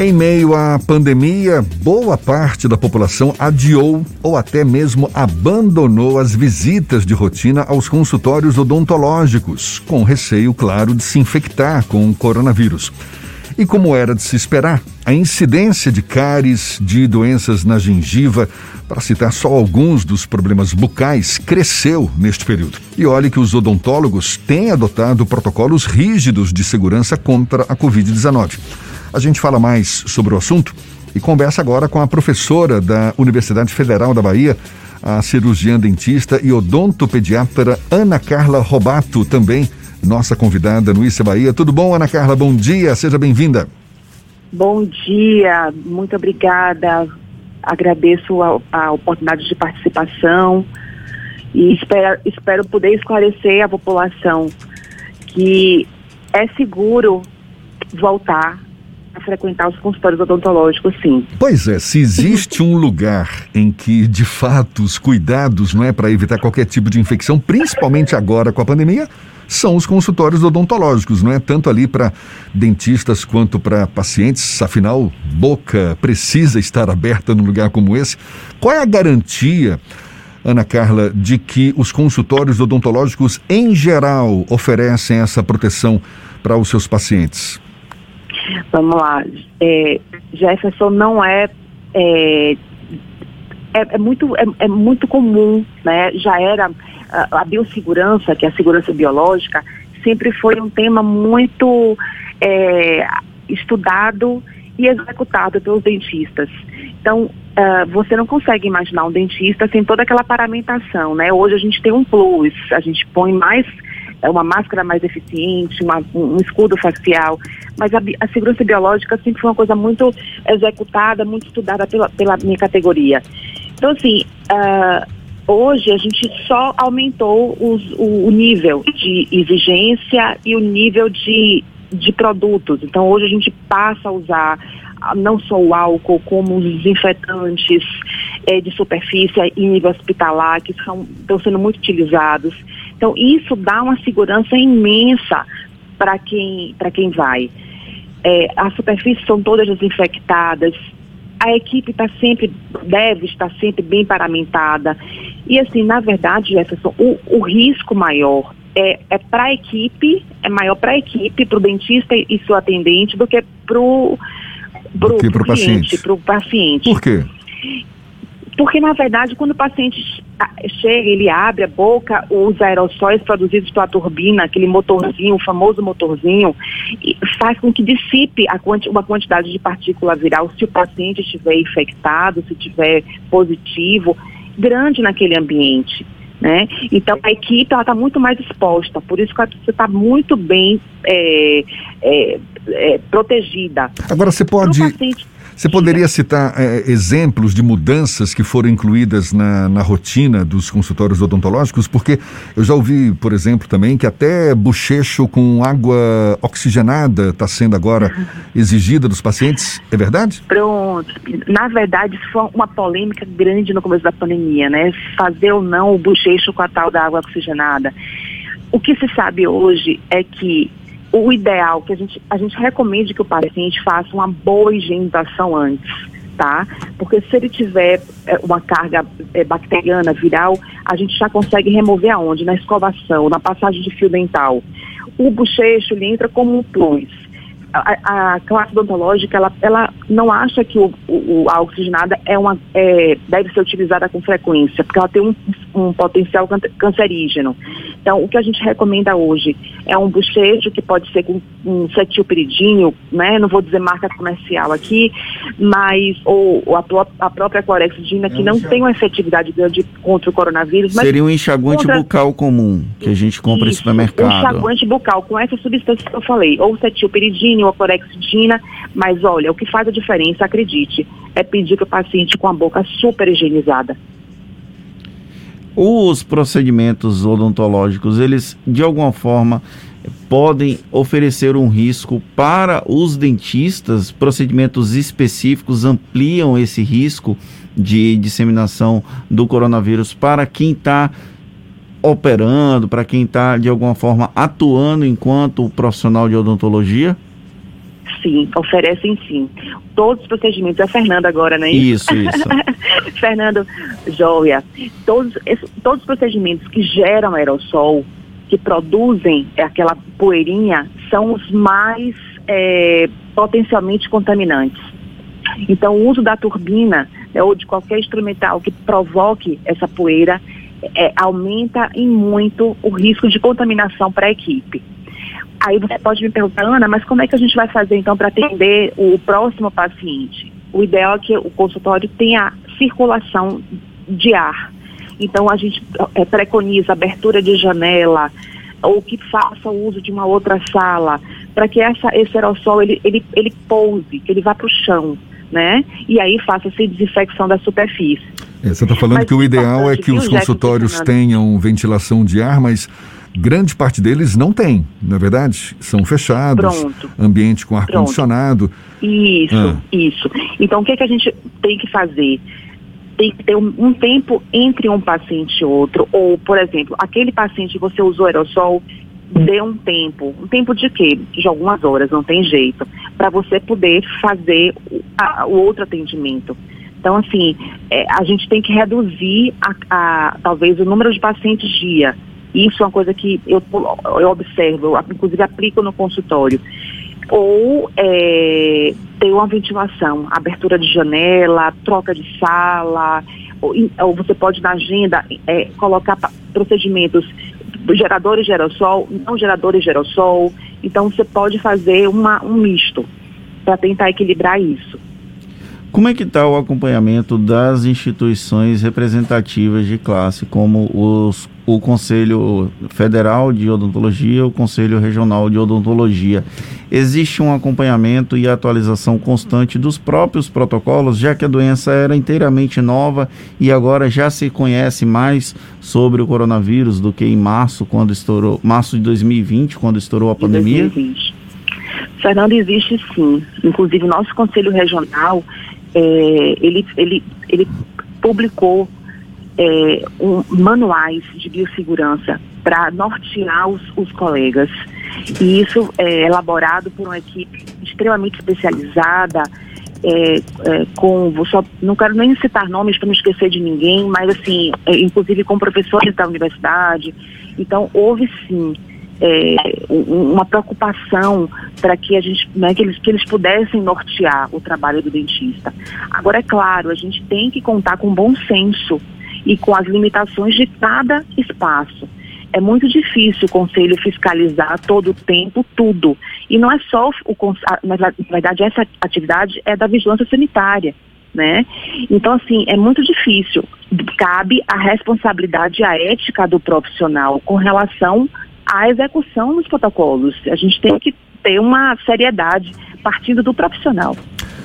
Em meio à pandemia, boa parte da população adiou ou até mesmo abandonou as visitas de rotina aos consultórios odontológicos, com receio, claro, de se infectar com o coronavírus. E como era de se esperar, a incidência de cáries, de doenças na gengiva, para citar só alguns dos problemas bucais, cresceu neste período. E olhe que os odontólogos têm adotado protocolos rígidos de segurança contra a Covid-19. A gente fala mais sobre o assunto e conversa agora com a professora da Universidade Federal da Bahia, a cirurgiã dentista e odontopediatra Ana Carla Robato, também nossa convidada no Issa Bahia. Tudo bom, Ana Carla? Bom dia, seja bem-vinda. Bom dia, muito obrigada. Agradeço a, a oportunidade de participação e espero, espero poder esclarecer a população que é seguro voltar a frequentar os consultórios odontológicos, sim. Pois é, se existe um lugar em que, de fato, os cuidados não é para evitar qualquer tipo de infecção, principalmente agora com a pandemia, são os consultórios odontológicos, não é? Tanto ali para dentistas quanto para pacientes, afinal, boca precisa estar aberta num lugar como esse. Qual é a garantia, Ana Carla, de que os consultórios odontológicos, em geral, oferecem essa proteção para os seus pacientes? Vamos lá. É, Jefferson não é, é é, é, muito, é, é, muito comum, né? Já era a, a, biossegurança, que é a segurança biológica, sempre foi um tema muito é, estudado e executado pelos dentistas. Então, uh, você não consegue imaginar um dentista sem toda aquela paramentação, né? Hoje a gente tem um plus, a gente põe mais uma máscara mais eficiente, uma, um escudo facial, mas a, a, segurança biológica sempre foi uma coisa muito executada, muito estudada pela, pela minha categoria. Então, assim, uh, hoje a gente só aumentou os, o, o, nível de exigência e o nível de, de produtos. Então, hoje a gente passa a usar não só o álcool, como os desinfetantes eh, de superfície em nível hospitalar, que estão sendo muito utilizados. Então, isso dá uma segurança imensa para quem, quem vai. É, as superfícies são todas desinfectadas, a equipe está sempre, deve estar sempre bem paramentada. E assim, na verdade, Jefferson, o, o risco maior é, é para a equipe, é maior para a equipe, para o dentista e seu atendente, do que para o paciente. Para o paciente. Por quê? Porque, na verdade, quando o paciente chega, ele abre a boca, os aerossóis produzidos pela turbina, aquele motorzinho, o famoso motorzinho, faz com que dissipe quanti uma quantidade de partícula viral se o paciente estiver infectado, se estiver positivo, grande naquele ambiente. Né? Então a equipe está muito mais exposta, por isso que você está muito bem é, é, é, protegida. Agora você pode. Paciente, você poderia citar é, exemplos de mudanças que foram incluídas na, na rotina dos consultórios odontológicos? Porque eu já ouvi, por exemplo, também que até bochecho com água oxigenada está sendo agora exigida dos pacientes. É verdade? Pronto. Na verdade, isso foi uma polêmica grande no começo da pandemia, né? Fazer ou não o bochecho com a tal da água oxigenada. O que se sabe hoje é que o ideal que a gente, a gente recomende que o paciente faça uma boa higienização antes, tá? Porque se ele tiver é, uma carga é, bacteriana, viral, a gente já consegue remover aonde? Na escovação, na passagem de fio dental. O bochecho, ele entra como um plus a, a, classe odontológica ela, ela não acha que o, o, a oxigenada é uma, é, deve ser utilizada com frequência, porque ela tem um, um potencial cancerígeno. Então, o que a gente recomenda hoje é um bochecho que pode ser com um cetilpiridinho, né? Não vou dizer marca comercial aqui, mas ou, ou a, a, própria clorexidina, que não tem uma efetividade grande contra o coronavírus. Seria um enxaguante contra... bucal comum que a gente compra Isso, no supermercado. Um enxaguante bucal com essa substância que eu falei, ou cetilpiridina ou clorexidina, mas olha, o que faz a diferença, acredite, é pedir para o paciente com a boca super higienizada. Os procedimentos odontológicos, eles de alguma forma podem oferecer um risco para os dentistas? Procedimentos específicos ampliam esse risco de disseminação do coronavírus para quem está operando, para quem está de alguma forma atuando enquanto profissional de odontologia? Sim, oferecem sim. Todos os procedimentos, é Fernando agora, né? Isso, isso. Fernando, joia. Todos, todos os procedimentos que geram aerossol, que produzem aquela poeirinha, são os mais é, potencialmente contaminantes. Então, o uso da turbina né, ou de qualquer instrumental que provoque essa poeira é, aumenta em muito o risco de contaminação para a equipe. Aí você pode me perguntar, Ana, mas como é que a gente vai fazer então para atender o próximo paciente? O ideal é que o consultório tenha circulação de ar. Então a gente é, preconiza abertura de janela ou que faça uso de uma outra sala para que essa, esse aerossol ele, ele, ele pouse, que ele vá para o chão, né? E aí faça-se desinfecção da superfície. É, você está falando mas que o ideal é que os consultórios tenham ventilação de ar, mas Grande parte deles não tem, não é verdade? São fechados, Pronto. ambiente com ar-condicionado. Isso, ah. isso. Então, o que, é que a gente tem que fazer? Tem que ter um, um, tempo entre um paciente e outro. Ou, por exemplo, aquele paciente que você usou aerossol, dê um tempo. Um tempo de quê? De algumas horas, não tem jeito. Para você poder fazer a, o outro atendimento. Então, assim, é, a gente tem que reduzir, a, a, talvez, o número de pacientes dia isso é uma coisa que eu, eu observo, inclusive aplico no consultório. Ou é, uma ventilação, abertura de janela, troca de sala, ou, ou você pode na agenda é, colocar procedimentos geradores de aerossol, não geradores de aerossol. Então você pode fazer uma, um misto para tentar equilibrar isso. Como é que está o acompanhamento das instituições representativas de classe, como os, o Conselho Federal de Odontologia, o Conselho Regional de Odontologia? Existe um acompanhamento e atualização constante dos próprios protocolos, já que a doença era inteiramente nova e agora já se conhece mais sobre o coronavírus do que em março, quando estourou, março de 2020, quando estourou a pandemia? 2020. Fernando, existe sim. Inclusive, nosso Conselho Regional é, ele, ele, ele publicou é, um, manuais de biossegurança para nortear os, os, colegas. E isso é elaborado por uma equipe extremamente especializada, é, é, com, só, não quero nem citar nomes para não esquecer de ninguém, mas assim, é, inclusive com professores da universidade. Então, houve sim é, uma preocupação para que a gente, né, que eles, que eles pudessem nortear o trabalho do dentista. Agora é claro, a gente tem que contar com bom senso e com as limitações de cada espaço. É muito difícil o conselho fiscalizar todo o tempo tudo. E não é só o na verdade essa atividade é da vigilância sanitária, né? Então assim, é muito difícil. Cabe a responsabilidade a ética do profissional com relação a execução dos protocolos. A gente tem que ter uma seriedade partindo do profissional.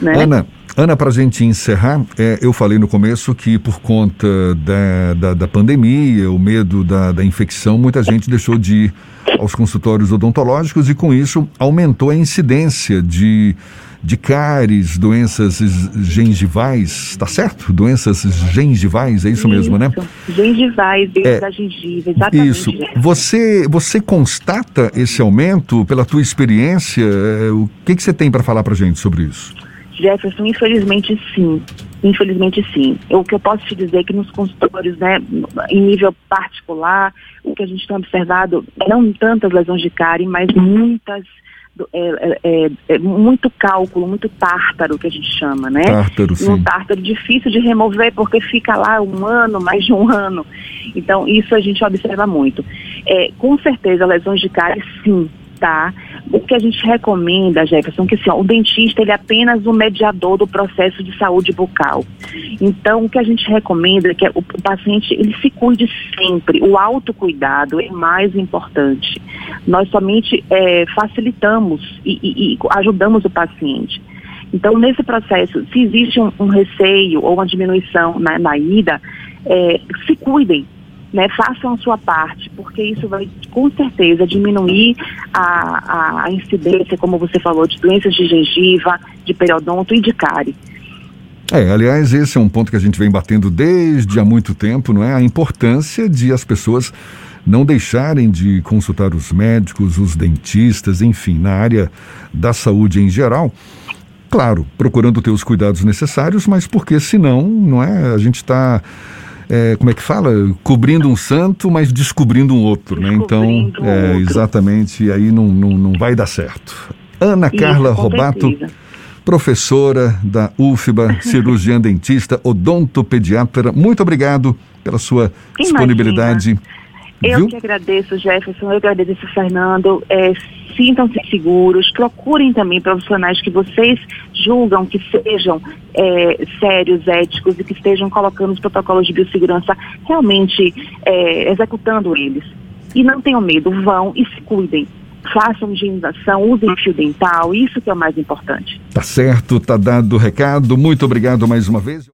Né? Ana, Ana, para a gente encerrar, é, eu falei no começo que por conta da, da, da pandemia, o medo da, da infecção, muita gente deixou de ir aos consultórios odontológicos e com isso aumentou a incidência de de cáries, doenças gengivais, tá certo? Doenças gengivais, é isso, isso mesmo, né? Gengivais, é, da gengiva, exatamente. Isso. Você, você constata esse aumento pela tua experiência? É, o que, que você tem para falar para gente sobre isso? Jefferson, infelizmente sim. Infelizmente sim. O que eu posso te dizer é que nos consultórios, né, em nível particular, o que a gente tem observado, não tantas lesões de cárie, mas muitas é, é, é, é, muito cálculo, muito tártaro que a gente chama, né? Tártaro, sim. Um tártaro difícil de remover porque fica lá um ano, mais de um ano. Então, isso a gente observa muito. É, com certeza, lesões de cárie, sim, tá? O que a gente recomenda, Jefferson, é que assim, ó, o dentista ele é apenas o mediador do processo de saúde bucal. Então, o que a gente recomenda é que o, o paciente ele se cuide sempre. O autocuidado é mais importante. Nós somente é, facilitamos e, e, e ajudamos o paciente. Então, nesse processo, se existe um, um receio ou uma diminuição na, na ida, é, se cuidem, né, façam a sua parte, porque isso vai com certeza diminuir a, a, incidência, como você falou, de doenças de gengiva, de periodonto e de cárie. É, aliás, esse é um ponto que a gente vem batendo desde há muito tempo, não é? A importância de as pessoas não deixarem de consultar os médicos, os dentistas, enfim, na área da saúde em geral. Claro, procurando ter os cuidados necessários, mas porque senão, não é? A gente está é, como é que fala? Cobrindo um santo, mas descobrindo um outro, né? Então, é, exatamente, aí não, não, não vai dar certo. Ana Isso, Carla Robato, professora da UFBA, cirurgiã dentista, odontopediatra, muito obrigado pela sua Imagina. disponibilidade. Eu Viu? que agradeço, Jefferson, eu agradeço, Fernando. É, Sintam-se seguros, procurem também profissionais que vocês julgam que sejam é, sérios, éticos e que estejam colocando os protocolos de biossegurança realmente é, executando eles. E não tenham medo, vão e se cuidem façam higienização, usem fio dental, isso que é o mais importante. Tá certo, tá dado o recado. Muito obrigado mais uma vez.